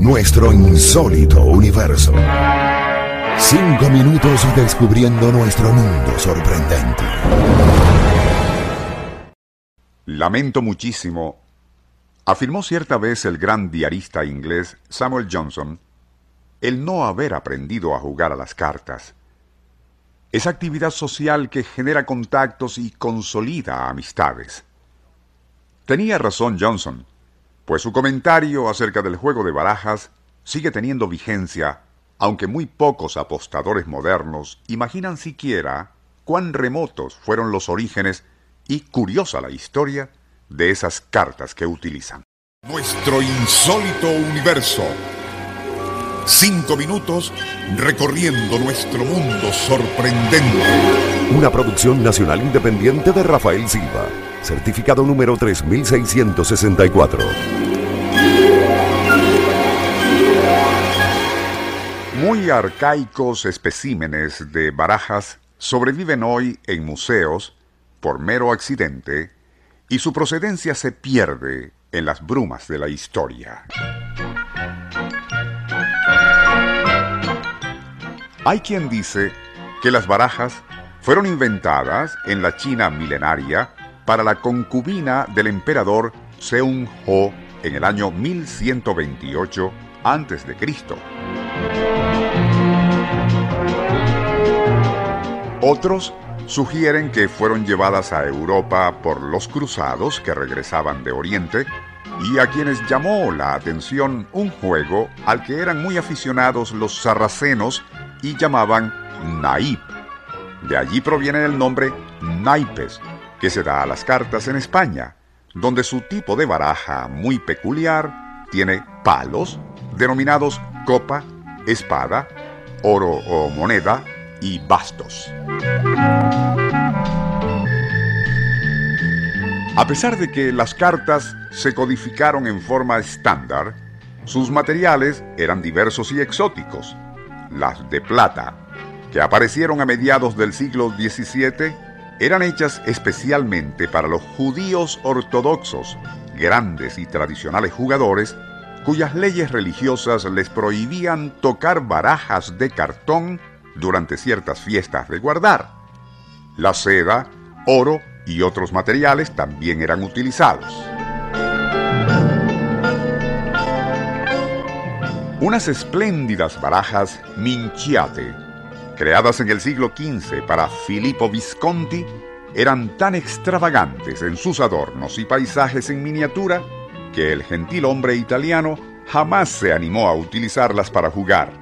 Nuestro insólito universo. Cinco minutos descubriendo nuestro mundo sorprendente. Lamento muchísimo, afirmó cierta vez el gran diarista inglés Samuel Johnson, el no haber aprendido a jugar a las cartas. Esa actividad social que genera contactos y consolida amistades. Tenía razón Johnson, pues su comentario acerca del juego de barajas sigue teniendo vigencia, aunque muy pocos apostadores modernos imaginan siquiera cuán remotos fueron los orígenes y curiosa la historia de esas cartas que utilizan. Nuestro insólito universo. Cinco minutos recorriendo nuestro mundo sorprendente. Una producción nacional independiente de Rafael Silva. Certificado número 3664. Muy arcaicos especímenes de barajas sobreviven hoy en museos por mero accidente y su procedencia se pierde en las brumas de la historia. Hay quien dice que las barajas fueron inventadas en la China milenaria para la concubina del emperador Seung Ho en el año 1128 a.C. Otros sugieren que fueron llevadas a Europa por los cruzados que regresaban de Oriente y a quienes llamó la atención un juego al que eran muy aficionados los sarracenos y llamaban naip. De allí proviene el nombre naipes, que se da a las cartas en España, donde su tipo de baraja muy peculiar tiene palos, denominados copa, espada, oro o moneda y bastos. A pesar de que las cartas se codificaron en forma estándar, sus materiales eran diversos y exóticos. Las de plata, que aparecieron a mediados del siglo XVII, eran hechas especialmente para los judíos ortodoxos, grandes y tradicionales jugadores, cuyas leyes religiosas les prohibían tocar barajas de cartón durante ciertas fiestas de guardar. La seda, oro y otros materiales también eran utilizados. Unas espléndidas barajas Minciate, creadas en el siglo XV para Filippo Visconti, eran tan extravagantes en sus adornos y paisajes en miniatura que el gentil hombre italiano jamás se animó a utilizarlas para jugar.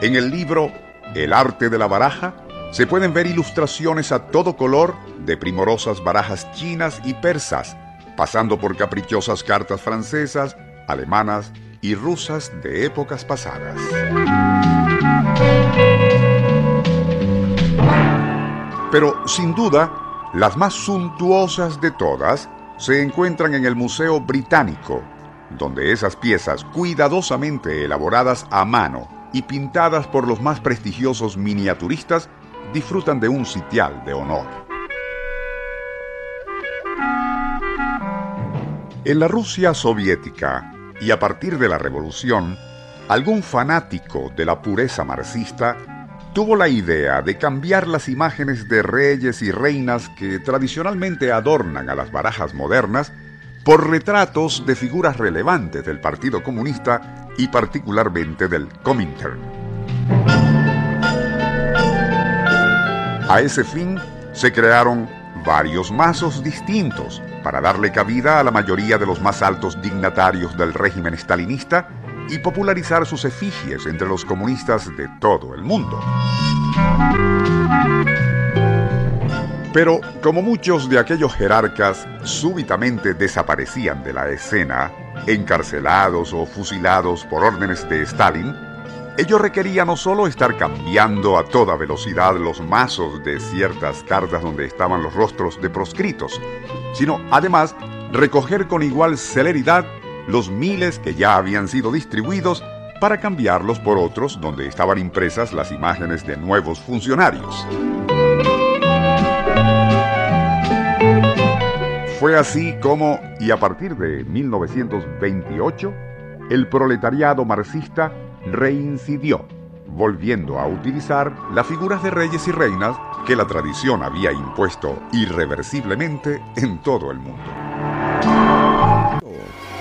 En el libro El arte de la baraja se pueden ver ilustraciones a todo color de primorosas barajas chinas y persas, pasando por caprichosas cartas francesas, alemanas y rusas de épocas pasadas. Pero sin duda, las más suntuosas de todas se encuentran en el Museo Británico, donde esas piezas cuidadosamente elaboradas a mano y pintadas por los más prestigiosos miniaturistas disfrutan de un sitial de honor. En la Rusia soviética y a partir de la revolución, algún fanático de la pureza marxista tuvo la idea de cambiar las imágenes de reyes y reinas que tradicionalmente adornan a las barajas modernas por retratos de figuras relevantes del Partido Comunista y particularmente del Comintern. A ese fin se crearon varios mazos distintos para darle cabida a la mayoría de los más altos dignatarios del régimen stalinista y popularizar sus efigies entre los comunistas de todo el mundo. Pero como muchos de aquellos jerarcas súbitamente desaparecían de la escena encarcelados o fusilados por órdenes de Stalin, ello requería no solo estar cambiando a toda velocidad los mazos de ciertas cartas donde estaban los rostros de proscritos, sino además recoger con igual celeridad los miles que ya habían sido distribuidos para cambiarlos por otros donde estaban impresas las imágenes de nuevos funcionarios. Fue así como, y a partir de 1928, el proletariado marxista reincidió, volviendo a utilizar las figuras de reyes y reinas que la tradición había impuesto irreversiblemente en todo el mundo.